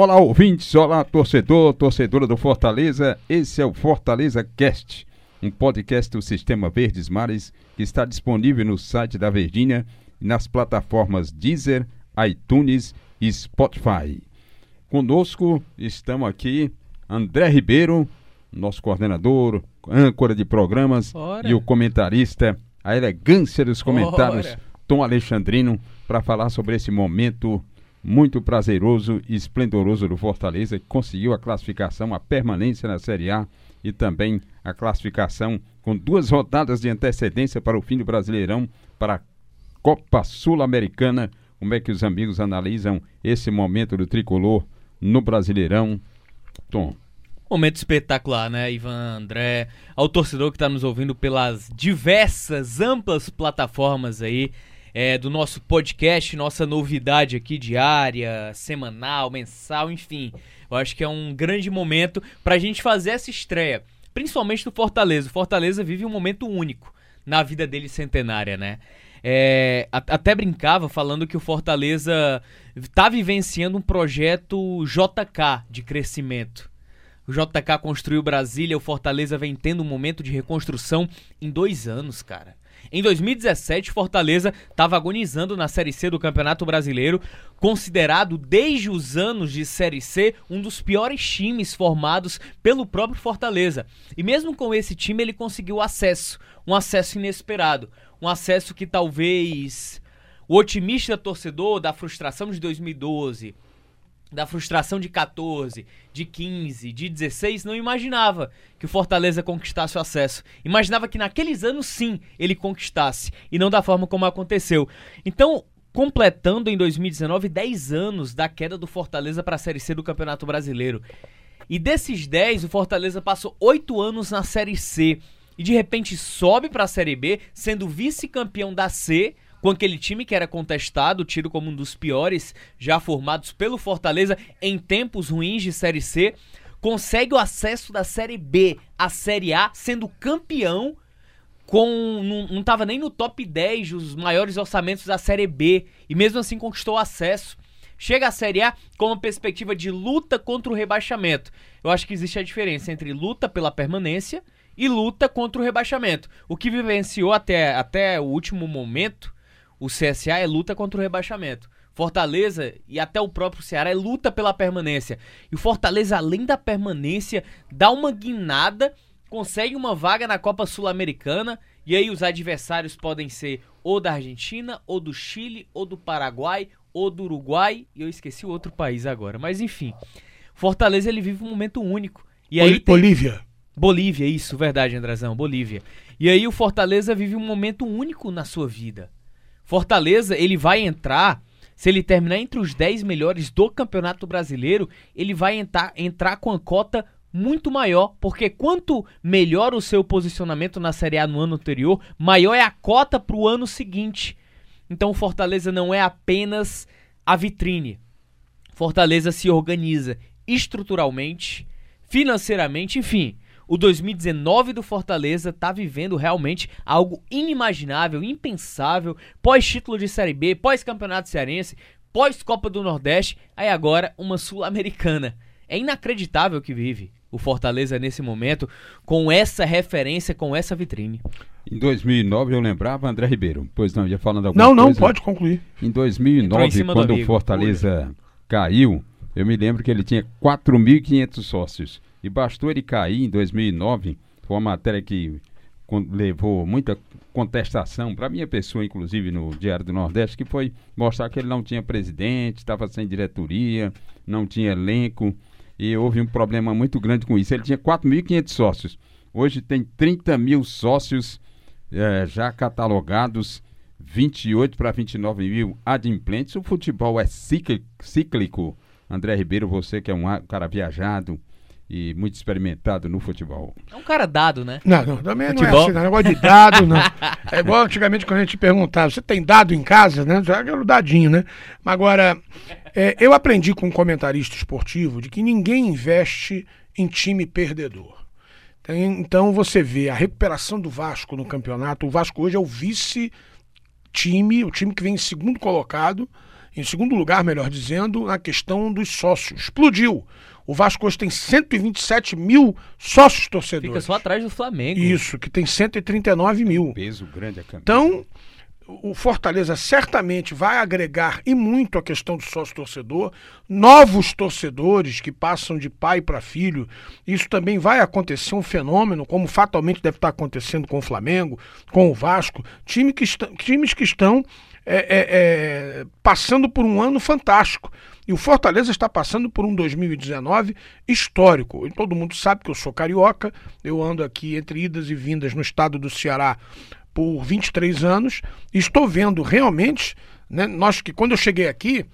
Olá, ouvintes, olá, torcedor, torcedora do Fortaleza. Esse é o Fortaleza Cast, um podcast do Sistema Verdes Mares que está disponível no site da Verdinha e nas plataformas Deezer, iTunes e Spotify. Conosco estamos aqui André Ribeiro, nosso coordenador, âncora de programas Ora. e o comentarista, a elegância dos comentários, Ora. Tom Alexandrino, para falar sobre esse momento muito prazeroso e esplendoroso do Fortaleza, que conseguiu a classificação, a permanência na Série A e também a classificação com duas rodadas de antecedência para o fim do Brasileirão, para a Copa Sul-Americana. Como é que os amigos analisam esse momento do tricolor no Brasileirão? Tom. Momento espetacular, né, Ivan, André, ao torcedor que está nos ouvindo pelas diversas, amplas plataformas aí é, do nosso podcast, nossa novidade aqui diária, semanal, mensal, enfim. Eu acho que é um grande momento para a gente fazer essa estreia, principalmente do Fortaleza. O Fortaleza vive um momento único na vida dele centenária, né? É, até brincava falando que o Fortaleza está vivenciando um projeto JK de crescimento. O JK construiu Brasília, o Fortaleza vem tendo um momento de reconstrução em dois anos, cara. Em 2017, Fortaleza estava agonizando na Série C do Campeonato Brasileiro, considerado desde os anos de Série C um dos piores times formados pelo próprio Fortaleza. E mesmo com esse time, ele conseguiu acesso, um acesso inesperado, um acesso que talvez o otimista torcedor da frustração de 2012, da frustração de 14, de 15, de 16, não imaginava que o Fortaleza conquistasse o acesso. Imaginava que naqueles anos sim ele conquistasse e não da forma como aconteceu. Então, completando em 2019 10 anos da queda do Fortaleza para a Série C do Campeonato Brasileiro. E desses 10, o Fortaleza passou 8 anos na Série C e de repente sobe para a Série B, sendo vice-campeão da C, com aquele time que era contestado, tido como um dos piores já formados pelo Fortaleza em tempos ruins de Série C, consegue o acesso da Série B à Série A, sendo campeão com não, não tava nem no top 10 dos maiores orçamentos da Série B e mesmo assim conquistou acesso. Chega à Série A com uma perspectiva de luta contra o rebaixamento. Eu acho que existe a diferença entre luta pela permanência e luta contra o rebaixamento. O que vivenciou até, até o último momento o CSA é luta contra o rebaixamento. Fortaleza e até o próprio Ceará é luta pela permanência. E o Fortaleza, além da permanência, dá uma guinada, consegue uma vaga na Copa Sul-Americana. E aí os adversários podem ser ou da Argentina, ou do Chile, ou do Paraguai, ou do Uruguai. E eu esqueci o outro país agora. Mas enfim, Fortaleza ele vive um momento único. E aí Boli- tem- Bolívia. Bolívia, isso, verdade, Andrezão, Bolívia. E aí o Fortaleza vive um momento único na sua vida. Fortaleza, ele vai entrar, se ele terminar entre os 10 melhores do Campeonato Brasileiro, ele vai entrar, entrar com a cota muito maior, porque quanto melhor o seu posicionamento na Série A no ano anterior, maior é a cota para o ano seguinte. Então Fortaleza não é apenas a vitrine. Fortaleza se organiza estruturalmente, financeiramente, enfim. O 2019 do Fortaleza tá vivendo realmente algo inimaginável, impensável, pós-título de Série B, pós-campeonato cearense, pós-Copa do Nordeste, aí agora uma Sul-Americana. É inacreditável que vive o Fortaleza nesse momento com essa referência, com essa vitrine. Em 2009 eu lembrava, André Ribeiro. Pois não, ia falando alguma Não, não, coisa. pode concluir. Em Entrou em 2009, cima do quando o. Fortaleza caiu, eu me lembro que ele tinha 4.500 sócios. E bastou ele cair em 2009, foi uma matéria que levou muita contestação para minha pessoa, inclusive no Diário do Nordeste, que foi mostrar que ele não tinha presidente, estava sem diretoria, não tinha elenco, e houve um problema muito grande com isso. Ele tinha 4.500 sócios. Hoje tem 30 mil sócios eh, já catalogados, 28 para 29 mil adimplentes. O futebol é cícli- cíclico. André Ribeiro, você que é um cara viajado e muito experimentado no futebol. É um cara dado, né? Não, não, também não é Futebol? assim, não. Negócio de dado, não. É igual antigamente quando a gente perguntava, você tem dado em casa, né? Já era o dadinho, né? Mas agora, é, eu aprendi com um comentarista esportivo de que ninguém investe em time perdedor. Então você vê a recuperação do Vasco no campeonato. O Vasco hoje é o vice time, o time que vem em segundo colocado, em segundo lugar, melhor dizendo, na questão dos sócios. Explodiu. O Vasco hoje tem 127 mil sócios torcedores. Fica só atrás do Flamengo. Isso, que tem 139 mil. Peso grande a camisa. Então, o Fortaleza certamente vai agregar e muito a questão do sócio torcedor, novos torcedores que passam de pai para filho. Isso também vai acontecer um fenômeno, como fatalmente deve estar acontecendo com o Flamengo, com o Vasco, time que está, times que estão é, é, é, passando por um ano fantástico. E o Fortaleza está passando por um 2019 histórico. E todo mundo sabe que eu sou carioca, eu ando aqui entre idas e vindas no estado do Ceará por 23 anos, e estou vendo realmente, né, nós que quando eu cheguei aqui,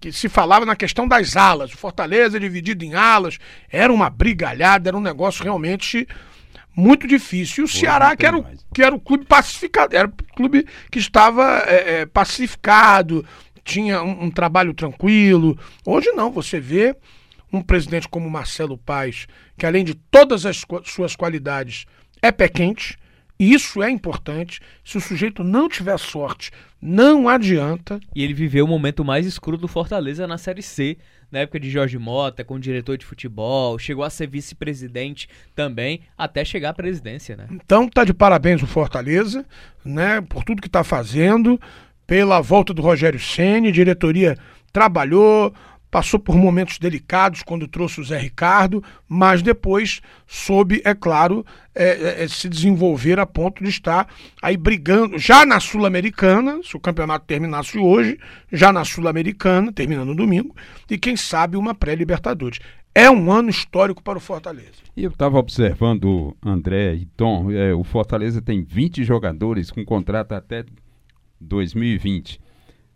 que se falava na questão das alas, o Fortaleza dividido em alas, era uma brigalhada, era um negócio realmente muito difícil. E o Ceará, que era, o, que era o clube pacificado, era o clube que estava é, é, pacificado, tinha um, um trabalho tranquilo. Hoje não, você vê um presidente como Marcelo Paes, que além de todas as suas qualidades, é pé quente, e isso é importante. Se o sujeito não tiver sorte, não adianta. E ele viveu o momento mais escuro do Fortaleza na Série C, na época de Jorge Mota, como diretor de futebol, chegou a ser vice-presidente também, até chegar à presidência, né? Então tá de parabéns o Fortaleza, né, por tudo que está fazendo, pela volta do Rogério Ceni, diretoria trabalhou, passou por momentos delicados quando trouxe o Zé Ricardo, mas depois soube, é claro, é, é, é se desenvolver a ponto de estar aí brigando, já na Sul-Americana, se o campeonato terminasse hoje, já na Sul-Americana, terminando no domingo, e quem sabe uma pré-Libertadores. É um ano histórico para o Fortaleza. E eu estava observando, André e Tom, é, o Fortaleza tem 20 jogadores com contrato até 2020.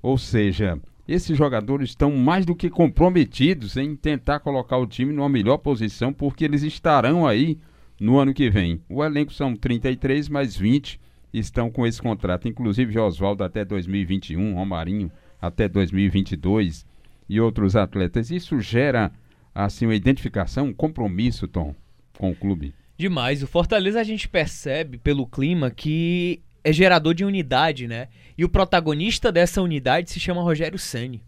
Ou seja, esses jogadores estão mais do que comprometidos em tentar colocar o time numa melhor posição, porque eles estarão aí no ano que vem. O elenco são 33, mais 20 estão com esse contrato, inclusive Oswaldo até 2021, Romarinho até 2022 e outros atletas. Isso gera assim uma identificação, um compromisso, Tom, com o clube. Demais. O Fortaleza a gente percebe pelo clima que é gerador de unidade, né? E o protagonista dessa unidade se chama Rogério Ceni.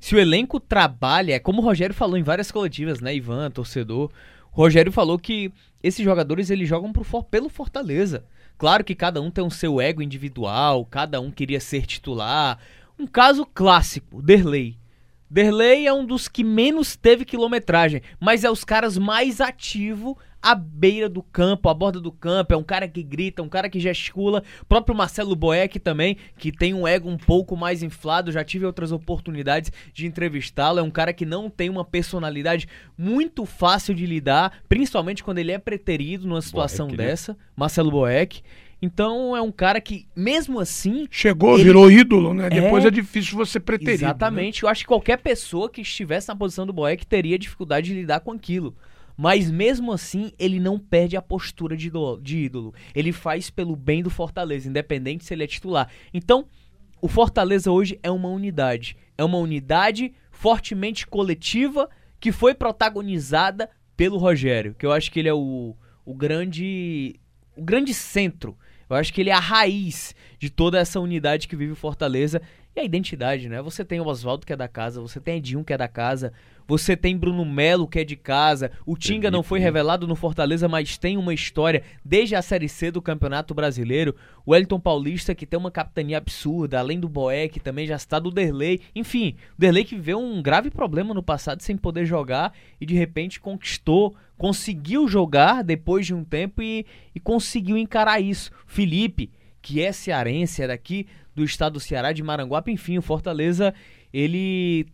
Se o elenco trabalha, é como o Rogério falou em várias coletivas, né, Ivan, torcedor, o Rogério falou que esses jogadores eles jogam pro, pelo Fortaleza. Claro que cada um tem um seu ego individual, cada um queria ser titular. Um caso clássico, Derlei. Derlei é um dos que menos teve quilometragem, mas é os caras mais ativo à beira do campo, à borda do campo. É um cara que grita, um cara que gesticula. O próprio Marcelo Boeck também, que tem um ego um pouco mais inflado. Já tive outras oportunidades de entrevistá-lo. É um cara que não tem uma personalidade muito fácil de lidar, principalmente quando ele é preterido numa situação Boeck, né? dessa. Né? Marcelo Boeck. Então é um cara que, mesmo assim. Chegou, ele... virou ídolo, né? Depois é, é difícil você preterir. Né? Exatamente. Né? Eu acho que qualquer pessoa que estivesse na posição do Boeck teria dificuldade de lidar com aquilo. Mas mesmo assim, ele não perde a postura de, de ídolo. Ele faz pelo bem do Fortaleza, independente se ele é titular. Então, o Fortaleza hoje é uma unidade. É uma unidade fortemente coletiva que foi protagonizada pelo Rogério, que eu acho que ele é o, o grande o grande centro eu acho que ele é a raiz de toda essa unidade que vive o Fortaleza e a identidade, né? Você tem o Oswaldo que é da casa, você tem Edinho que é da casa, você tem Bruno Melo que é de casa. O Tinga não foi revelado no Fortaleza, mas tem uma história desde a Série C do Campeonato Brasileiro. O Wellington Paulista que tem uma capitania absurda, além do Boeck também já está do Derlei. Enfim, o Derlei que viveu um grave problema no passado sem poder jogar e de repente conquistou, conseguiu jogar depois de um tempo e, e conseguiu encarar isso. Felipe, que é cearense, é daqui do estado do Ceará, de Maranguape, enfim, o Fortaleza, ele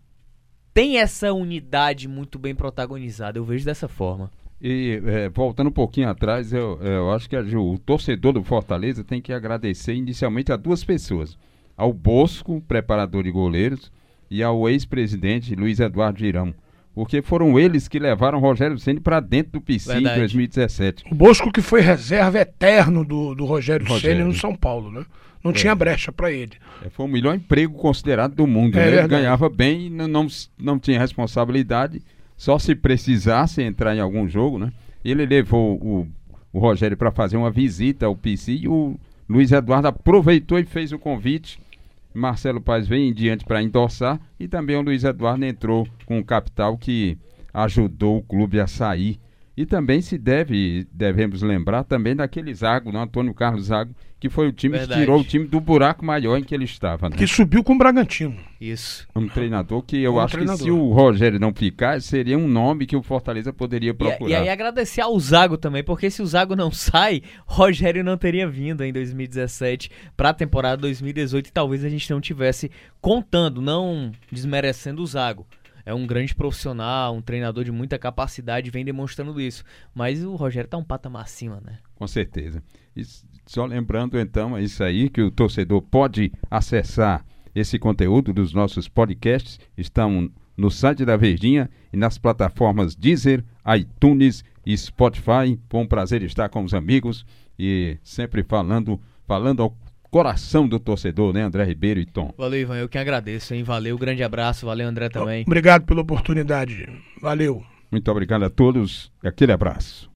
tem essa unidade muito bem protagonizada, eu vejo dessa forma. E é, voltando um pouquinho atrás, eu, eu acho que a, o torcedor do Fortaleza tem que agradecer inicialmente a duas pessoas: ao Bosco, preparador de goleiros, e ao ex-presidente Luiz Eduardo Girão porque foram eles que levaram Rogério Ceni para dentro do PC Verdade. em 2017. O Bosco que foi reserva eterno do, do Rogério, Rogério. Ceni no São Paulo, né? Não é. tinha brecha para ele. É, foi o melhor emprego considerado do mundo. É, né? Ele ganhava bem, não, não, não tinha responsabilidade, só se precisasse entrar em algum jogo, né? Ele levou o, o Rogério para fazer uma visita ao PC e o Luiz Eduardo aproveitou e fez o convite Marcelo Paes vem em diante para endossar e também o Luiz Eduardo entrou com o capital que ajudou o clube a sair. E também se deve, devemos lembrar também daquele Zago, do Antônio Carlos Zago, que foi o time Verdade. que tirou o time do buraco maior em que ele estava. Né? Que subiu com o Bragantino. Isso. Um treinador que eu Um acho treinador. que se o Rogério não ficar, seria um nome que o Fortaleza poderia E, procurar. e aí agradecer ao Zago também, porque se o Zago não sai, Rogério não teria vindo em 2017 para a temporada 2018 e talvez a gente não tivesse contando, não desmerecendo o Zago. É um grande profissional, um treinador de muita capacidade, vem demonstrando isso. Mas o Rogério tá um patamar acima, né? Com certeza. E só lembrando então, é isso aí que o torcedor pode acessar esse conteúdo dos nossos podcasts, estão no site da Verdinha e nas plataformas Deezer, iTunes e Spotify. Foi um prazer estar com os amigos e sempre falando, falando ao coração do torcedor, né, André Ribeiro e Tom. Valeu, Ivan, eu que agradeço, hein? Valeu, grande abraço, valeu, André também. Obrigado pela oportunidade. Valeu. Muito obrigado a todos e aquele abraço.